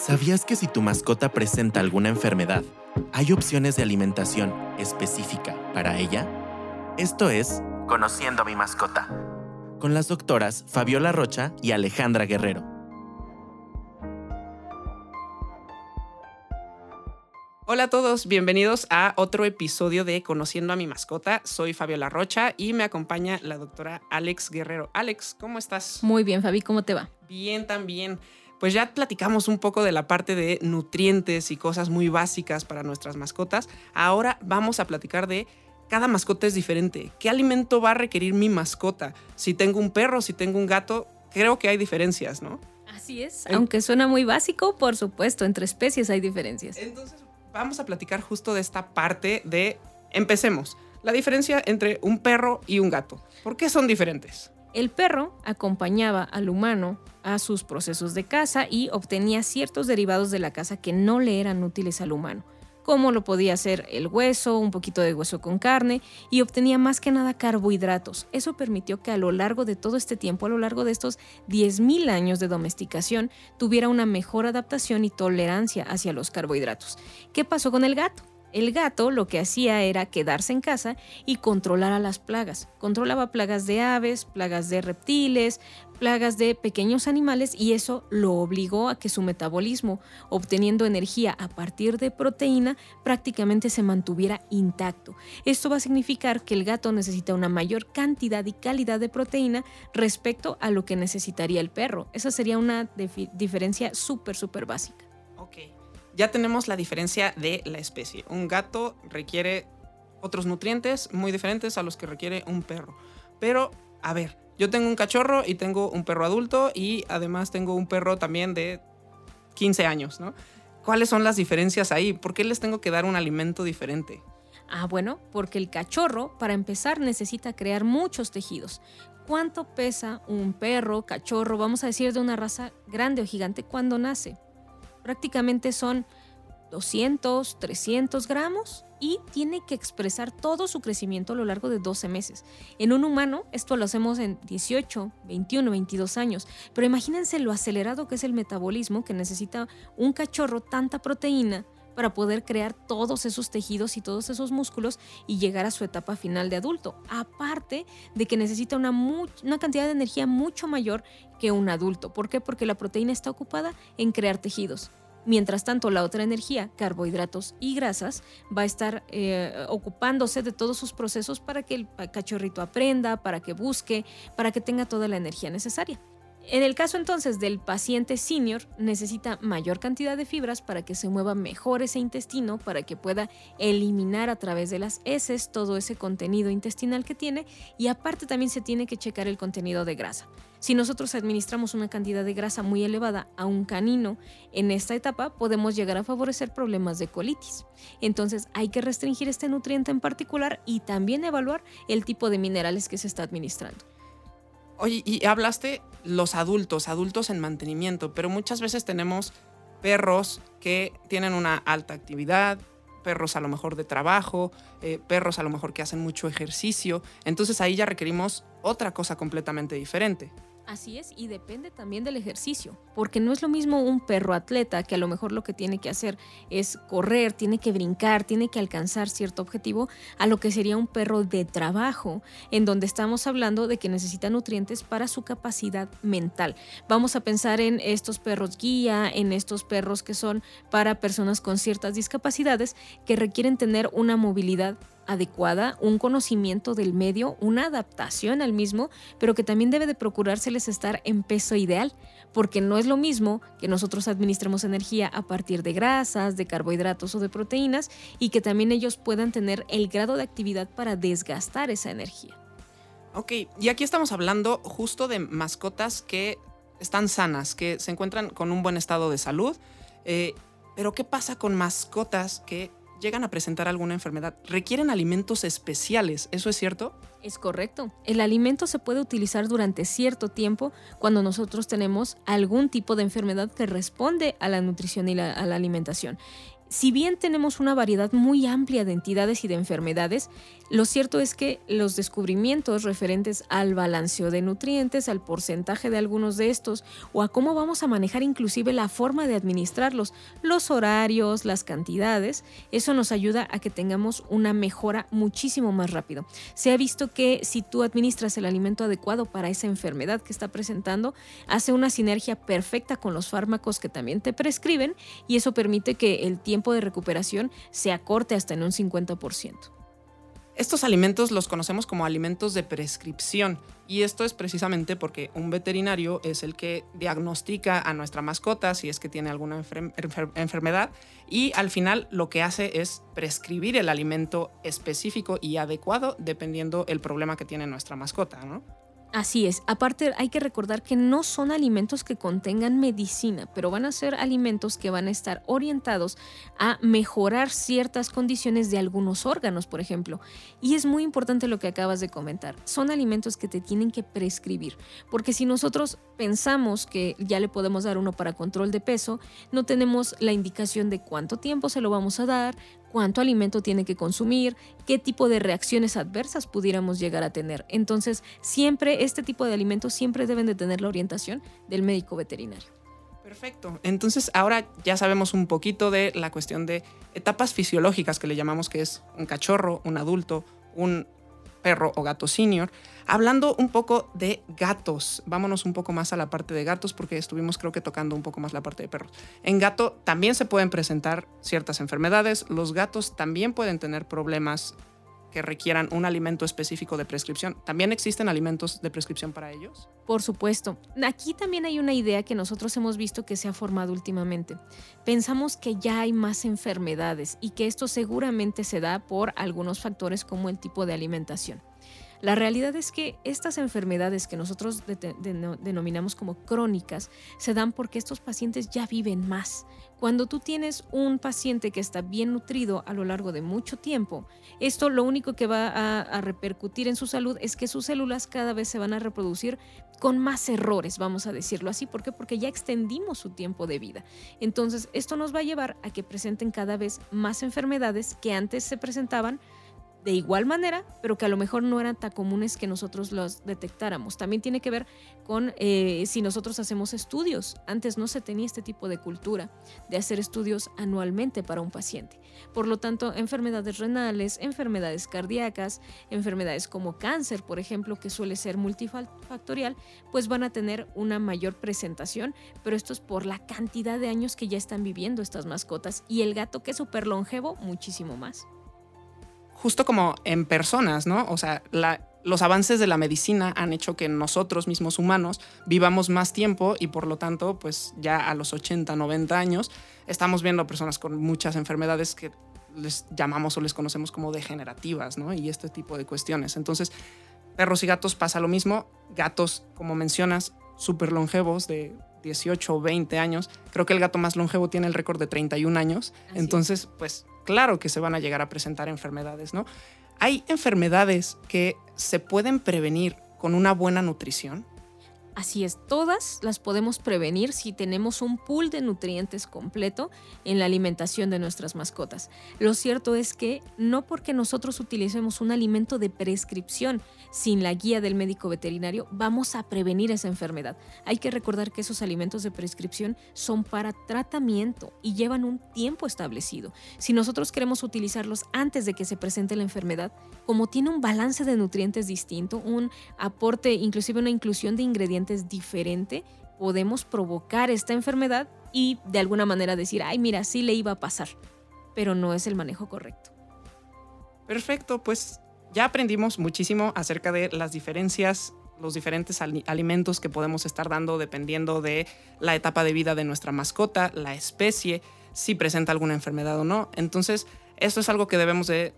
¿Sabías que si tu mascota presenta alguna enfermedad, hay opciones de alimentación específica para ella? Esto es Conociendo a mi mascota, con las doctoras Fabiola Rocha y Alejandra Guerrero. Hola a todos, bienvenidos a otro episodio de Conociendo a mi mascota. Soy Fabiola Rocha y me acompaña la doctora Alex Guerrero. Alex, ¿cómo estás? Muy bien, Fabi, ¿cómo te va? Bien, también. Pues ya platicamos un poco de la parte de nutrientes y cosas muy básicas para nuestras mascotas. Ahora vamos a platicar de cada mascota es diferente. ¿Qué alimento va a requerir mi mascota? Si tengo un perro, si tengo un gato, creo que hay diferencias, ¿no? Así es. Aunque suena muy básico, por supuesto, entre especies hay diferencias. Entonces, vamos a platicar justo de esta parte de, empecemos, la diferencia entre un perro y un gato. ¿Por qué son diferentes? El perro acompañaba al humano a sus procesos de caza y obtenía ciertos derivados de la caza que no le eran útiles al humano, como lo podía ser el hueso, un poquito de hueso con carne, y obtenía más que nada carbohidratos. Eso permitió que a lo largo de todo este tiempo, a lo largo de estos 10.000 años de domesticación, tuviera una mejor adaptación y tolerancia hacia los carbohidratos. ¿Qué pasó con el gato? El gato lo que hacía era quedarse en casa y controlar a las plagas. Controlaba plagas de aves, plagas de reptiles, plagas de pequeños animales y eso lo obligó a que su metabolismo, obteniendo energía a partir de proteína, prácticamente se mantuviera intacto. Esto va a significar que el gato necesita una mayor cantidad y calidad de proteína respecto a lo que necesitaría el perro. Esa sería una diferencia súper, súper básica ya tenemos la diferencia de la especie. Un gato requiere otros nutrientes muy diferentes a los que requiere un perro. Pero, a ver, yo tengo un cachorro y tengo un perro adulto y además tengo un perro también de 15 años, ¿no? ¿Cuáles son las diferencias ahí? ¿Por qué les tengo que dar un alimento diferente? Ah, bueno, porque el cachorro, para empezar, necesita crear muchos tejidos. ¿Cuánto pesa un perro, cachorro, vamos a decir de una raza grande o gigante cuando nace? prácticamente son 200, 300 gramos y tiene que expresar todo su crecimiento a lo largo de 12 meses. En un humano esto lo hacemos en 18, 21, 22 años, pero imagínense lo acelerado que es el metabolismo que necesita un cachorro tanta proteína para poder crear todos esos tejidos y todos esos músculos y llegar a su etapa final de adulto. Aparte de que necesita una, una cantidad de energía mucho mayor que un adulto. ¿Por qué? Porque la proteína está ocupada en crear tejidos. Mientras tanto, la otra energía, carbohidratos y grasas, va a estar eh, ocupándose de todos sus procesos para que el cachorrito aprenda, para que busque, para que tenga toda la energía necesaria. En el caso entonces del paciente senior, necesita mayor cantidad de fibras para que se mueva mejor ese intestino, para que pueda eliminar a través de las heces todo ese contenido intestinal que tiene y aparte también se tiene que checar el contenido de grasa. Si nosotros administramos una cantidad de grasa muy elevada a un canino en esta etapa, podemos llegar a favorecer problemas de colitis. Entonces hay que restringir este nutriente en particular y también evaluar el tipo de minerales que se está administrando. Oye, y hablaste los adultos, adultos en mantenimiento, pero muchas veces tenemos perros que tienen una alta actividad, perros a lo mejor de trabajo, eh, perros a lo mejor que hacen mucho ejercicio, entonces ahí ya requerimos otra cosa completamente diferente. Así es, y depende también del ejercicio, porque no es lo mismo un perro atleta que a lo mejor lo que tiene que hacer es correr, tiene que brincar, tiene que alcanzar cierto objetivo, a lo que sería un perro de trabajo, en donde estamos hablando de que necesita nutrientes para su capacidad mental. Vamos a pensar en estos perros guía, en estos perros que son para personas con ciertas discapacidades que requieren tener una movilidad adecuada, un conocimiento del medio, una adaptación al mismo, pero que también debe de procurárseles estar en peso ideal, porque no es lo mismo que nosotros administremos energía a partir de grasas, de carbohidratos o de proteínas y que también ellos puedan tener el grado de actividad para desgastar esa energía. Ok, y aquí estamos hablando justo de mascotas que están sanas, que se encuentran con un buen estado de salud, eh, pero ¿qué pasa con mascotas que llegan a presentar alguna enfermedad, requieren alimentos especiales, ¿eso es cierto? Es correcto. El alimento se puede utilizar durante cierto tiempo cuando nosotros tenemos algún tipo de enfermedad que responde a la nutrición y a la alimentación. Si bien tenemos una variedad muy amplia de entidades y de enfermedades, lo cierto es que los descubrimientos referentes al balanceo de nutrientes, al porcentaje de algunos de estos o a cómo vamos a manejar inclusive la forma de administrarlos, los horarios, las cantidades, eso nos ayuda a que tengamos una mejora muchísimo más rápido. Se ha visto que si tú administras el alimento adecuado para esa enfermedad que está presentando, hace una sinergia perfecta con los fármacos que también te prescriben y eso permite que el tiempo de recuperación se acorte hasta en un 50%. Estos alimentos los conocemos como alimentos de prescripción y esto es precisamente porque un veterinario es el que diagnostica a nuestra mascota si es que tiene alguna enfermedad y al final lo que hace es prescribir el alimento específico y adecuado dependiendo el problema que tiene nuestra mascota, ¿no? Así es. Aparte, hay que recordar que no son alimentos que contengan medicina, pero van a ser alimentos que van a estar orientados a mejorar ciertas condiciones de algunos órganos, por ejemplo. Y es muy importante lo que acabas de comentar. Son alimentos que te tienen que prescribir, porque si nosotros pensamos que ya le podemos dar uno para control de peso, no tenemos la indicación de cuánto tiempo se lo vamos a dar, cuánto alimento tiene que consumir, qué tipo de reacciones adversas pudiéramos llegar a tener. Entonces, siempre este tipo de alimentos siempre deben de tener la orientación del médico veterinario. Perfecto. Entonces, ahora ya sabemos un poquito de la cuestión de etapas fisiológicas que le llamamos que es un cachorro, un adulto, un perro o gato senior. Hablando un poco de gatos, vámonos un poco más a la parte de gatos porque estuvimos creo que tocando un poco más la parte de perros. En gato también se pueden presentar ciertas enfermedades, los gatos también pueden tener problemas que requieran un alimento específico de prescripción. ¿También existen alimentos de prescripción para ellos? Por supuesto. Aquí también hay una idea que nosotros hemos visto que se ha formado últimamente. Pensamos que ya hay más enfermedades y que esto seguramente se da por algunos factores como el tipo de alimentación. La realidad es que estas enfermedades que nosotros denominamos como crónicas se dan porque estos pacientes ya viven más. Cuando tú tienes un paciente que está bien nutrido a lo largo de mucho tiempo, esto lo único que va a, a repercutir en su salud es que sus células cada vez se van a reproducir con más errores, vamos a decirlo así. ¿Por qué? Porque ya extendimos su tiempo de vida. Entonces, esto nos va a llevar a que presenten cada vez más enfermedades que antes se presentaban de igual manera, pero que a lo mejor no eran tan comunes que nosotros los detectáramos. También tiene que ver con eh, si nosotros hacemos estudios. Antes no se tenía este tipo de cultura de hacer estudios anualmente para un paciente. Por lo tanto, enfermedades renales, enfermedades cardíacas, enfermedades como cáncer, por ejemplo, que suele ser multifactorial, pues van a tener una mayor presentación, pero esto es por la cantidad de años que ya están viviendo estas mascotas y el gato que es súper longevo, muchísimo más justo como en personas, ¿no? O sea, los avances de la medicina han hecho que nosotros mismos humanos vivamos más tiempo y por lo tanto, pues ya a los 80, 90 años, estamos viendo personas con muchas enfermedades que les llamamos o les conocemos como degenerativas, ¿no? Y este tipo de cuestiones. Entonces, perros y gatos pasa lo mismo. Gatos, como mencionas, súper longevos de 18 o 20 años. Creo que el gato más longevo tiene el récord de 31 años. Entonces, pues claro que se van a llegar a presentar enfermedades, ¿no? Hay enfermedades que se pueden prevenir con una buena nutrición. Así es, todas las podemos prevenir si tenemos un pool de nutrientes completo en la alimentación de nuestras mascotas. Lo cierto es que no porque nosotros utilicemos un alimento de prescripción sin la guía del médico veterinario vamos a prevenir esa enfermedad. Hay que recordar que esos alimentos de prescripción son para tratamiento y llevan un tiempo establecido. Si nosotros queremos utilizarlos antes de que se presente la enfermedad, como tiene un balance de nutrientes distinto, un aporte, inclusive una inclusión de ingredientes diferente, podemos provocar esta enfermedad y de alguna manera decir, ay, mira, sí le iba a pasar, pero no es el manejo correcto. Perfecto, pues ya aprendimos muchísimo acerca de las diferencias, los diferentes alimentos que podemos estar dando dependiendo de la etapa de vida de nuestra mascota, la especie, si presenta alguna enfermedad o no. Entonces, esto es algo que debemos de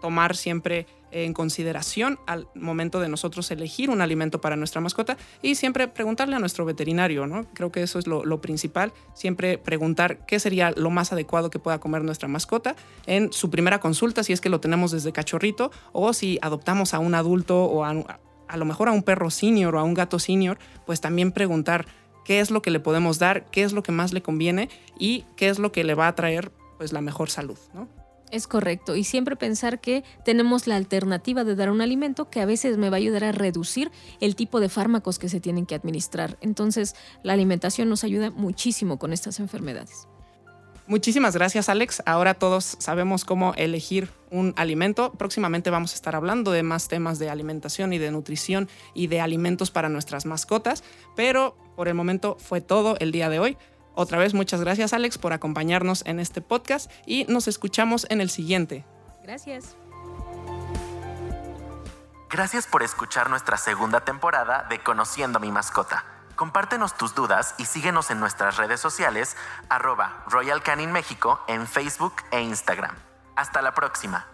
tomar siempre en consideración al momento de nosotros elegir un alimento para nuestra mascota y siempre preguntarle a nuestro veterinario, ¿no? Creo que eso es lo, principal, siempre preguntar qué sería lo más adecuado que pueda comer nuestra mascota en su primera consulta, si es que lo tenemos desde cachorrito o si adoptamos a un adulto o a, a lo mejor a un perro senior o a un gato senior, pues también preguntar qué es lo que le podemos dar, qué es lo que más le conviene y qué es lo que le va a traer pues la mejor salud, ¿no? Es correcto. Y siempre pensar que tenemos la alternativa de dar un alimento que a veces me va a ayudar a reducir el tipo de fármacos que se tienen que administrar. Entonces, la alimentación nos ayuda muchísimo con estas enfermedades. Muchísimas gracias Alex. Ahora todos sabemos cómo elegir un alimento. Próximamente vamos a estar hablando de más temas de alimentación y de nutrición y de alimentos para nuestras mascotas, pero por el momento fue todo el día de hoy. Otra vez muchas gracias Alex por acompañarnos en este podcast y nos escuchamos en el siguiente. Gracias. Gracias por escuchar nuestra segunda temporada de Conociendo a mi mascota. Compártenos tus dudas y síguenos en nuestras redes sociales arroba Royal Canin México en Facebook e Instagram. Hasta la próxima.